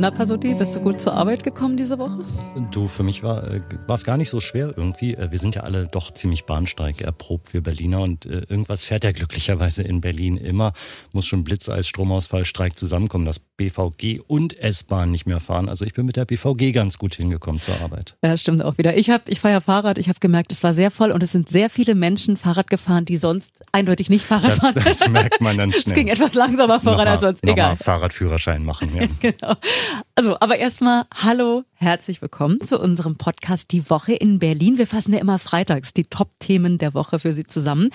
Na, Pasuti, bist du gut zur Arbeit gekommen diese Woche? Du, für mich war äh, es gar nicht so schwer irgendwie. Äh, wir sind ja alle doch ziemlich Bahnstreik erprobt, wir Berliner. Und äh, irgendwas fährt ja glücklicherweise in Berlin immer. Muss schon Blitzeis, Stromausfall, Streik zusammenkommen, dass BVG und S-Bahn nicht mehr fahren. Also ich bin mit der BVG ganz gut hingekommen zur Arbeit. Ja, stimmt auch wieder. Ich, hab, ich fahre ja Fahrrad. Ich habe gemerkt, es war sehr voll und es sind sehr viele Menschen Fahrrad gefahren, die sonst eindeutig nicht Fahrrad das, fahren. Das merkt man dann schnell. Es ging etwas langsamer voran als sonst. Egal. Fahrradführerschein machen. Ja. genau. Also, aber erstmal hallo, herzlich willkommen zu unserem Podcast Die Woche in Berlin. Wir fassen ja immer freitags die Top-Themen der Woche für Sie zusammen.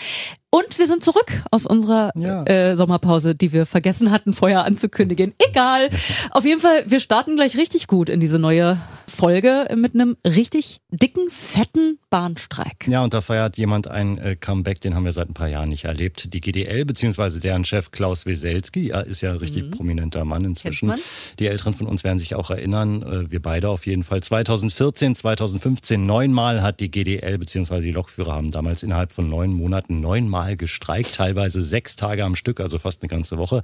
Und wir sind zurück aus unserer ja. äh, Sommerpause, die wir vergessen hatten vorher anzukündigen. Egal. Auf jeden Fall, wir starten gleich richtig gut in diese neue Folge mit einem richtig dicken, fetten Bahnstreik. Ja, und da feiert jemand ein äh, Comeback, den haben wir seit ein paar Jahren nicht erlebt. Die GDL, beziehungsweise deren Chef Klaus Weselski, ja, ist ja ein richtig mhm. prominenter Mann inzwischen. Die Älteren von uns werden sich auch erinnern, äh, wir beide auf jeden Fall. 2014, 2015 neunmal hat die GDL, beziehungsweise die Lokführer haben damals innerhalb von neun Monaten neunmal Mal gestreikt, teilweise sechs Tage am Stück, also fast eine ganze Woche.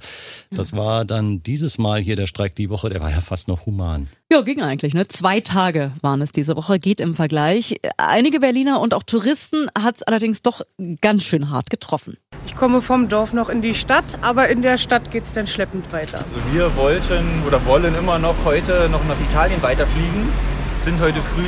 Das war dann dieses Mal hier der Streik die Woche, der war ja fast noch human. Ja, ging eigentlich. Ne? Zwei Tage waren es diese Woche, geht im Vergleich. Einige Berliner und auch Touristen hat es allerdings doch ganz schön hart getroffen. Ich komme vom Dorf noch in die Stadt, aber in der Stadt geht es dann schleppend weiter. Also wir wollten oder wollen immer noch heute noch nach Italien weiterfliegen sind heute früh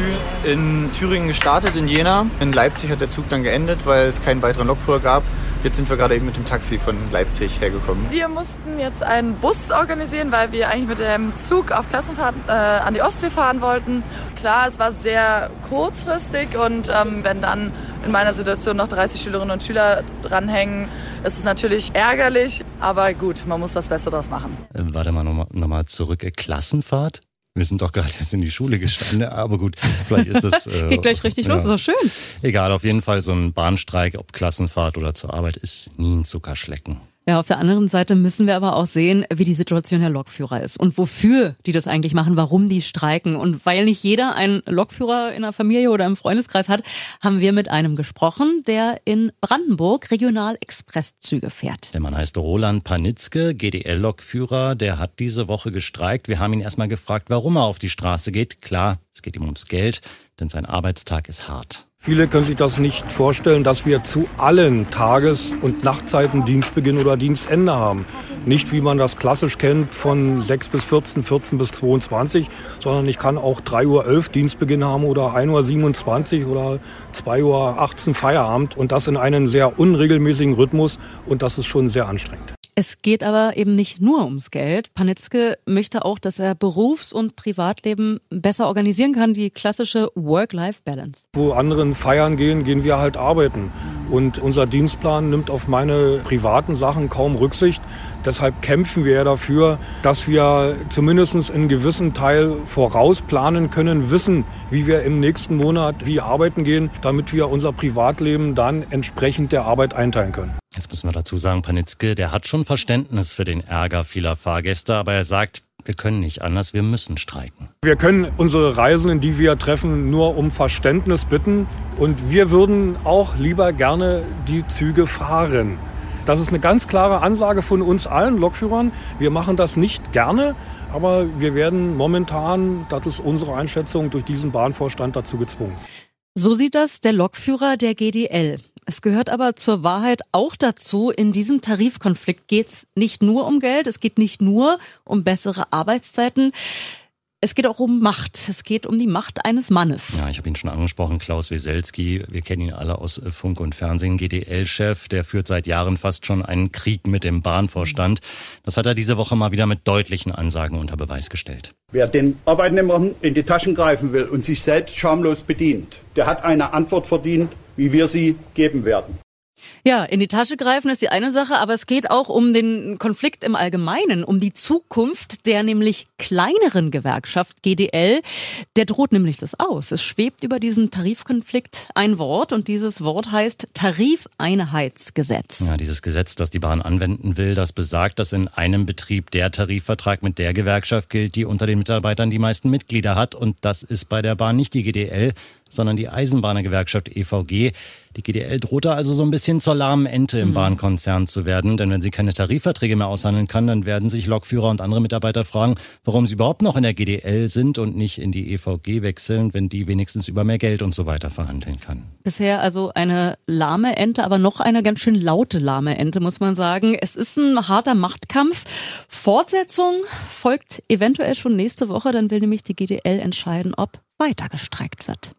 in Thüringen gestartet, in Jena. In Leipzig hat der Zug dann geendet, weil es keinen weiteren Lokführer gab. Jetzt sind wir gerade eben mit dem Taxi von Leipzig hergekommen. Wir mussten jetzt einen Bus organisieren, weil wir eigentlich mit dem Zug auf Klassenfahrt äh, an die Ostsee fahren wollten. Klar, es war sehr kurzfristig und ähm, wenn dann in meiner Situation noch 30 Schülerinnen und Schüler dranhängen, ist es natürlich ärgerlich, aber gut, man muss das Beste daraus machen. Äh, warte mal nochmal noch mal zurück. Klassenfahrt? Wir sind doch gerade erst in die Schule gestanden, aber gut, vielleicht ist das. Äh, Geht gleich richtig ja. los, ist doch schön. Egal, auf jeden Fall so ein Bahnstreik, ob Klassenfahrt oder zur Arbeit, ist nie ein Zuckerschlecken. Ja, auf der anderen Seite müssen wir aber auch sehen, wie die Situation der Lokführer ist und wofür die das eigentlich machen, warum die streiken. Und weil nicht jeder einen Lokführer in der Familie oder im Freundeskreis hat, haben wir mit einem gesprochen, der in Brandenburg Regional-Expresszüge fährt. Der Mann heißt Roland Panitzke, GDL-Lokführer. Der hat diese Woche gestreikt. Wir haben ihn erstmal gefragt, warum er auf die Straße geht. Klar, es geht ihm ums Geld, denn sein Arbeitstag ist hart. Viele können sich das nicht vorstellen, dass wir zu allen Tages- und Nachtzeiten Dienstbeginn oder Dienstende haben. Nicht wie man das klassisch kennt von 6 bis 14, 14 bis 22, sondern ich kann auch 3.11 Uhr Dienstbeginn haben oder 1.27 Uhr oder 2.18 Uhr Feierabend und das in einem sehr unregelmäßigen Rhythmus und das ist schon sehr anstrengend. Es geht aber eben nicht nur ums Geld. Panitzke möchte auch, dass er Berufs- und Privatleben besser organisieren kann, die klassische Work-Life-Balance. Wo anderen feiern gehen, gehen wir halt arbeiten. Und unser Dienstplan nimmt auf meine privaten Sachen kaum Rücksicht. Deshalb kämpfen wir ja dafür, dass wir zumindest in gewissen Teil vorausplanen können, wissen, wie wir im nächsten Monat wie arbeiten gehen, damit wir unser Privatleben dann entsprechend der Arbeit einteilen können. Jetzt müssen wir dazu sagen, Panitzke, der hat schon Verständnis für den Ärger vieler Fahrgäste, aber er sagt, wir können nicht anders, wir müssen streiken. Wir können unsere Reisenden, die wir treffen, nur um Verständnis bitten. Und wir würden auch lieber gerne die Züge fahren. Das ist eine ganz klare Ansage von uns allen Lokführern. Wir machen das nicht gerne, aber wir werden momentan, das ist unsere Einschätzung, durch diesen Bahnvorstand dazu gezwungen. So sieht das der Lokführer der GDL. Es gehört aber zur Wahrheit auch dazu, in diesem Tarifkonflikt geht es nicht nur um Geld, es geht nicht nur um bessere Arbeitszeiten. Es geht auch um Macht. Es geht um die Macht eines Mannes. Ja, ich habe ihn schon angesprochen, Klaus Weselski. Wir kennen ihn alle aus äh, Funk und Fernsehen, GDL-Chef. Der führt seit Jahren fast schon einen Krieg mit dem Bahnvorstand. Das hat er diese Woche mal wieder mit deutlichen Ansagen unter Beweis gestellt. Wer den Arbeitnehmern in die Taschen greifen will und sich selbst schamlos bedient, der hat eine Antwort verdient, wie wir sie geben werden. Ja, in die Tasche greifen ist die eine Sache, aber es geht auch um den Konflikt im Allgemeinen, um die Zukunft der nämlich kleineren Gewerkschaft GDL. Der droht nämlich das aus. Es schwebt über diesem Tarifkonflikt ein Wort und dieses Wort heißt Tarifeinheitsgesetz. Ja, dieses Gesetz, das die Bahn anwenden will, das besagt, dass in einem Betrieb der Tarifvertrag mit der Gewerkschaft gilt, die unter den Mitarbeitern die meisten Mitglieder hat und das ist bei der Bahn nicht die GDL, sondern die Eisenbahnergewerkschaft EVG. Die GDL droht da also so ein bisschen zur lahmen Ente im mhm. Bahnkonzern zu werden, denn wenn sie keine Tarifverträge mehr aushandeln kann, dann werden sich Lokführer und andere Mitarbeiter fragen, warum sie überhaupt noch in der GDL sind und nicht in die EVG wechseln, wenn die wenigstens über mehr Geld und so weiter verhandeln kann. Bisher also eine lahme Ente, aber noch eine ganz schön laute lahme Ente, muss man sagen. Es ist ein harter Machtkampf. Fortsetzung folgt eventuell schon nächste Woche, dann will nämlich die GDL entscheiden, ob weiter gestreckt wird.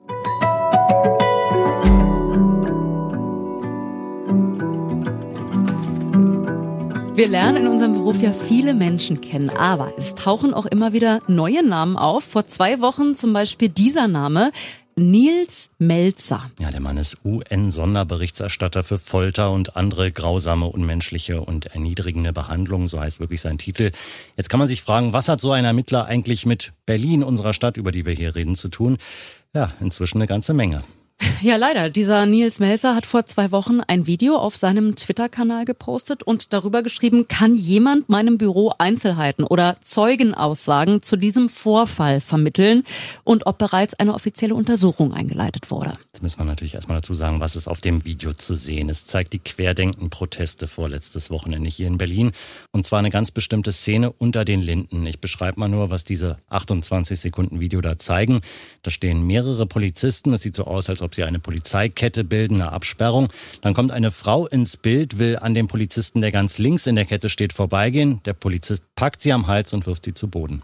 Wir lernen in unserem Beruf ja viele Menschen kennen, aber es tauchen auch immer wieder neue Namen auf. Vor zwei Wochen zum Beispiel dieser Name. Nils Melzer. Ja, der Mann ist UN-Sonderberichterstatter für Folter und andere grausame, unmenschliche und erniedrigende Behandlungen, so heißt wirklich sein Titel. Jetzt kann man sich fragen, was hat so ein Ermittler eigentlich mit Berlin, unserer Stadt, über die wir hier reden, zu tun? Ja, inzwischen eine ganze Menge. Ja, leider. Dieser Nils Melzer hat vor zwei Wochen ein Video auf seinem Twitter-Kanal gepostet und darüber geschrieben, kann jemand meinem Büro Einzelheiten oder Zeugenaussagen zu diesem Vorfall vermitteln und ob bereits eine offizielle Untersuchung eingeleitet wurde. Jetzt müssen wir natürlich erstmal dazu sagen, was ist auf dem Video zu sehen. Es zeigt die Querdenken-Proteste vorletztes Wochenende hier in Berlin und zwar eine ganz bestimmte Szene unter den Linden. Ich beschreibe mal nur, was diese 28 Sekunden Video da zeigen. Da stehen mehrere Polizisten. Es sieht so aus, als ob sie eine Polizeikette bilden, eine Absperrung. Dann kommt eine Frau ins Bild, will an dem Polizisten, der ganz links in der Kette steht, vorbeigehen. Der Polizist packt sie am Hals und wirft sie zu Boden.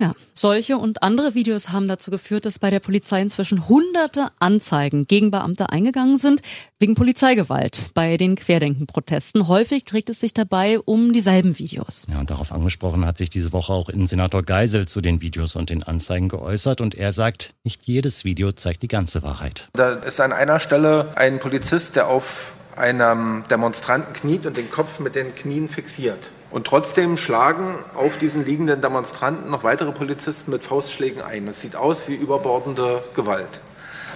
Ja, solche und andere Videos haben dazu geführt, dass bei der Polizei inzwischen hunderte Anzeigen gegen Beamte eingegangen sind, wegen Polizeigewalt bei den Querdenken-Protesten. Häufig trägt es sich dabei um dieselben Videos. Ja, und darauf angesprochen hat sich diese Woche auch Innensenator Geisel zu den Videos und den Anzeigen geäußert und er sagt, nicht jedes Video zeigt die ganze Wahrheit. Da ist an einer Stelle ein Polizist, der auf einem Demonstranten kniet und den Kopf mit den Knien fixiert. Und trotzdem schlagen auf diesen liegenden Demonstranten noch weitere Polizisten mit Faustschlägen ein. Es sieht aus wie überbordende Gewalt.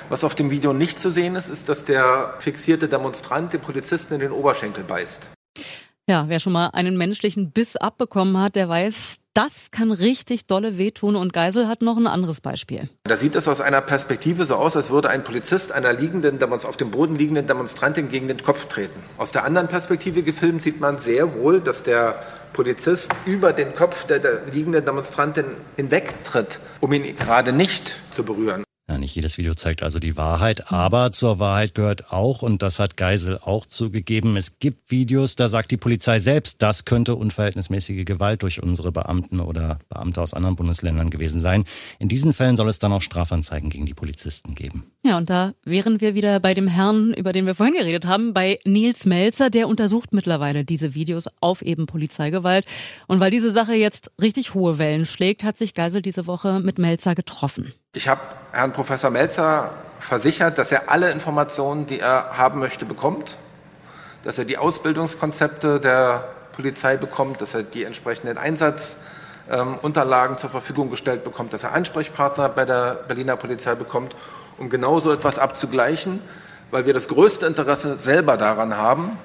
Was auf dem Video nicht zu sehen ist, ist, dass der fixierte Demonstrant den Polizisten in den Oberschenkel beißt. Ja, wer schon mal einen menschlichen Biss abbekommen hat, der weiß, das kann richtig dolle wehtun. Und Geisel hat noch ein anderes Beispiel. Da sieht es aus einer Perspektive so aus, als würde ein Polizist einer liegenden, auf dem Boden liegenden Demonstrantin gegen den Kopf treten. Aus der anderen Perspektive gefilmt sieht man sehr wohl, dass der Polizist über den Kopf der, der liegenden Demonstrantin hinwegtritt, um ihn gerade nicht zu berühren. Ja, nicht jedes Video zeigt also die Wahrheit, aber zur Wahrheit gehört auch, und das hat Geisel auch zugegeben, es gibt Videos, da sagt die Polizei selbst, das könnte unverhältnismäßige Gewalt durch unsere Beamten oder Beamte aus anderen Bundesländern gewesen sein. In diesen Fällen soll es dann auch Strafanzeigen gegen die Polizisten geben. Ja, und da wären wir wieder bei dem Herrn, über den wir vorhin geredet haben, bei Nils Melzer, der untersucht mittlerweile diese Videos auf eben Polizeigewalt. Und weil diese Sache jetzt richtig hohe Wellen schlägt, hat sich Geisel diese Woche mit Melzer getroffen. Ich habe Herrn Professor Melzer versichert, dass er alle Informationen, die er haben möchte, bekommt, dass er die Ausbildungskonzepte der Polizei bekommt, dass er die entsprechenden Einsatzunterlagen ähm, zur Verfügung gestellt bekommt, dass er Ansprechpartner bei der Berliner Polizei bekommt, um genau so etwas abzugleichen, weil wir das größte Interesse selber daran haben,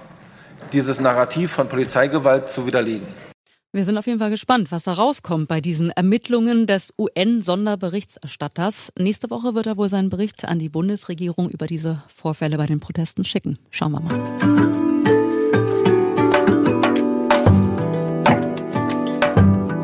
dieses Narrativ von Polizeigewalt zu widerlegen. Wir sind auf jeden Fall gespannt, was da rauskommt bei diesen Ermittlungen des UN-Sonderberichterstatters. Nächste Woche wird er wohl seinen Bericht an die Bundesregierung über diese Vorfälle bei den Protesten schicken. Schauen wir mal.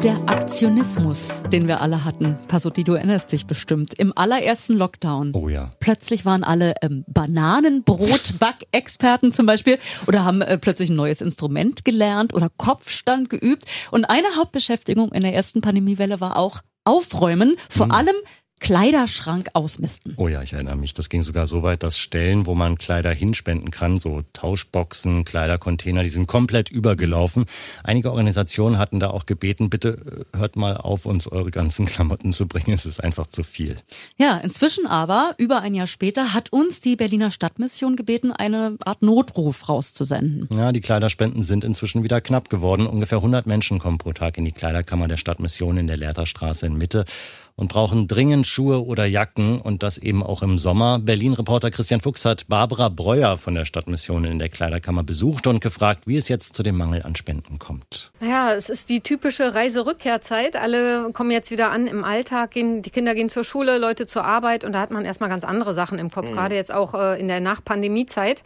Der Aktionismus, den wir alle hatten. Passotti, du erinnerst dich bestimmt. Im allerersten Lockdown. Oh ja. Plötzlich waren alle ähm, Bananenbrot-Backexperten zum Beispiel oder haben äh, plötzlich ein neues Instrument gelernt oder Kopfstand geübt. Und eine Hauptbeschäftigung in der ersten Pandemiewelle war auch Aufräumen. Vor mhm. allem Kleiderschrank ausmisten. Oh ja, ich erinnere mich. Das ging sogar so weit, dass Stellen, wo man Kleider hinspenden kann, so Tauschboxen, Kleidercontainer, die sind komplett übergelaufen. Einige Organisationen hatten da auch gebeten, bitte äh, hört mal auf, uns eure ganzen Klamotten zu bringen. Es ist einfach zu viel. Ja, inzwischen aber, über ein Jahr später, hat uns die Berliner Stadtmission gebeten, eine Art Notruf rauszusenden. Ja, die Kleiderspenden sind inzwischen wieder knapp geworden. Ungefähr 100 Menschen kommen pro Tag in die Kleiderkammer der Stadtmission in der Lehrterstraße in Mitte und brauchen dringend Schuhe oder Jacken und das eben auch im Sommer. Berlin-Reporter Christian Fuchs hat Barbara Breuer von der Stadtmission in der Kleiderkammer besucht und gefragt, wie es jetzt zu dem Mangel an Spenden kommt. Ja, es ist die typische Reiserückkehrzeit. Alle kommen jetzt wieder an im Alltag, gehen, die Kinder gehen zur Schule, Leute zur Arbeit und da hat man erstmal ganz andere Sachen im Kopf, mhm. gerade jetzt auch äh, in der Nach-Pandemie-Zeit.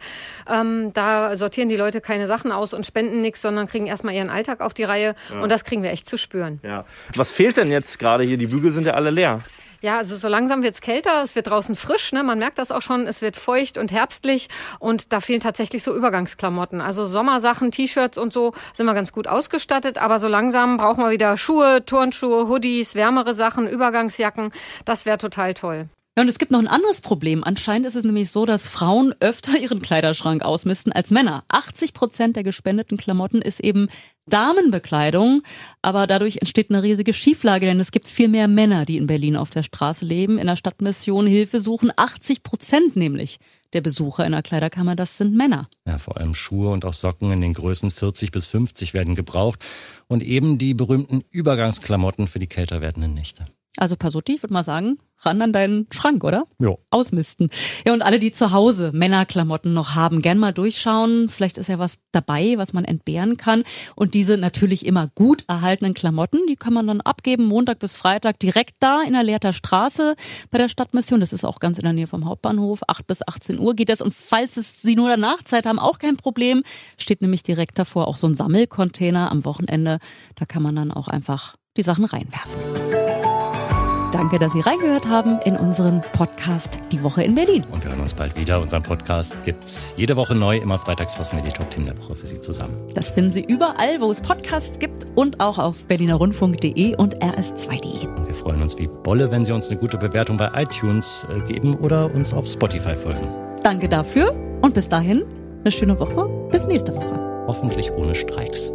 Ähm, da sortieren die Leute keine Sachen aus und spenden nichts, sondern kriegen erstmal ihren Alltag auf die Reihe ja. und das kriegen wir echt zu spüren. Ja. Was fehlt denn jetzt gerade hier? Die Bügel sind ja alle alle leer. Ja, also so langsam wird es kälter, es wird draußen frisch, ne? man merkt das auch schon, es wird feucht und herbstlich und da fehlen tatsächlich so Übergangsklamotten. Also Sommersachen, T-Shirts und so sind wir ganz gut ausgestattet, aber so langsam brauchen wir wieder Schuhe, Turnschuhe, Hoodies, wärmere Sachen, Übergangsjacken. Das wäre total toll. Ja, und es gibt noch ein anderes Problem. Anscheinend ist es nämlich so, dass Frauen öfter ihren Kleiderschrank ausmisten als Männer. 80 Prozent der gespendeten Klamotten ist eben Damenbekleidung, aber dadurch entsteht eine riesige Schieflage, denn es gibt viel mehr Männer, die in Berlin auf der Straße leben, in der Stadtmission Hilfe suchen. 80 Prozent nämlich der Besucher in der Kleiderkammer, das sind Männer. Ja, vor allem Schuhe und auch Socken in den Größen 40 bis 50 werden gebraucht und eben die berühmten Übergangsklamotten für die kälter werdenden Nächte. Also Pasotti, ich würde mal sagen, ran an deinen Schrank, oder? Ja. Ausmisten. Ja, und alle, die zu Hause Männerklamotten noch haben, gern mal durchschauen. Vielleicht ist ja was dabei, was man entbehren kann. Und diese natürlich immer gut erhaltenen Klamotten, die kann man dann abgeben, Montag bis Freitag, direkt da in der Lehrter Straße bei der Stadtmission. Das ist auch ganz in der Nähe vom Hauptbahnhof. 8 bis 18 Uhr geht das. Und falls es Sie nur danach Zeit haben, auch kein Problem. Steht nämlich direkt davor auch so ein Sammelcontainer am Wochenende. Da kann man dann auch einfach die Sachen reinwerfen. Danke, dass Sie reingehört haben in unseren Podcast Die Woche in Berlin. Und wir hören uns bald wieder. Unseren Podcast gibt es jede Woche neu. Immer freitags fassen wir die Top-Themen der Woche für Sie zusammen. Das finden Sie überall, wo es Podcasts gibt und auch auf berlinerrundfunk.de und rs2.de. Und wir freuen uns wie Bolle, wenn Sie uns eine gute Bewertung bei iTunes äh, geben oder uns auf Spotify folgen. Danke dafür und bis dahin eine schöne Woche. Bis nächste Woche. Hoffentlich ohne Streiks.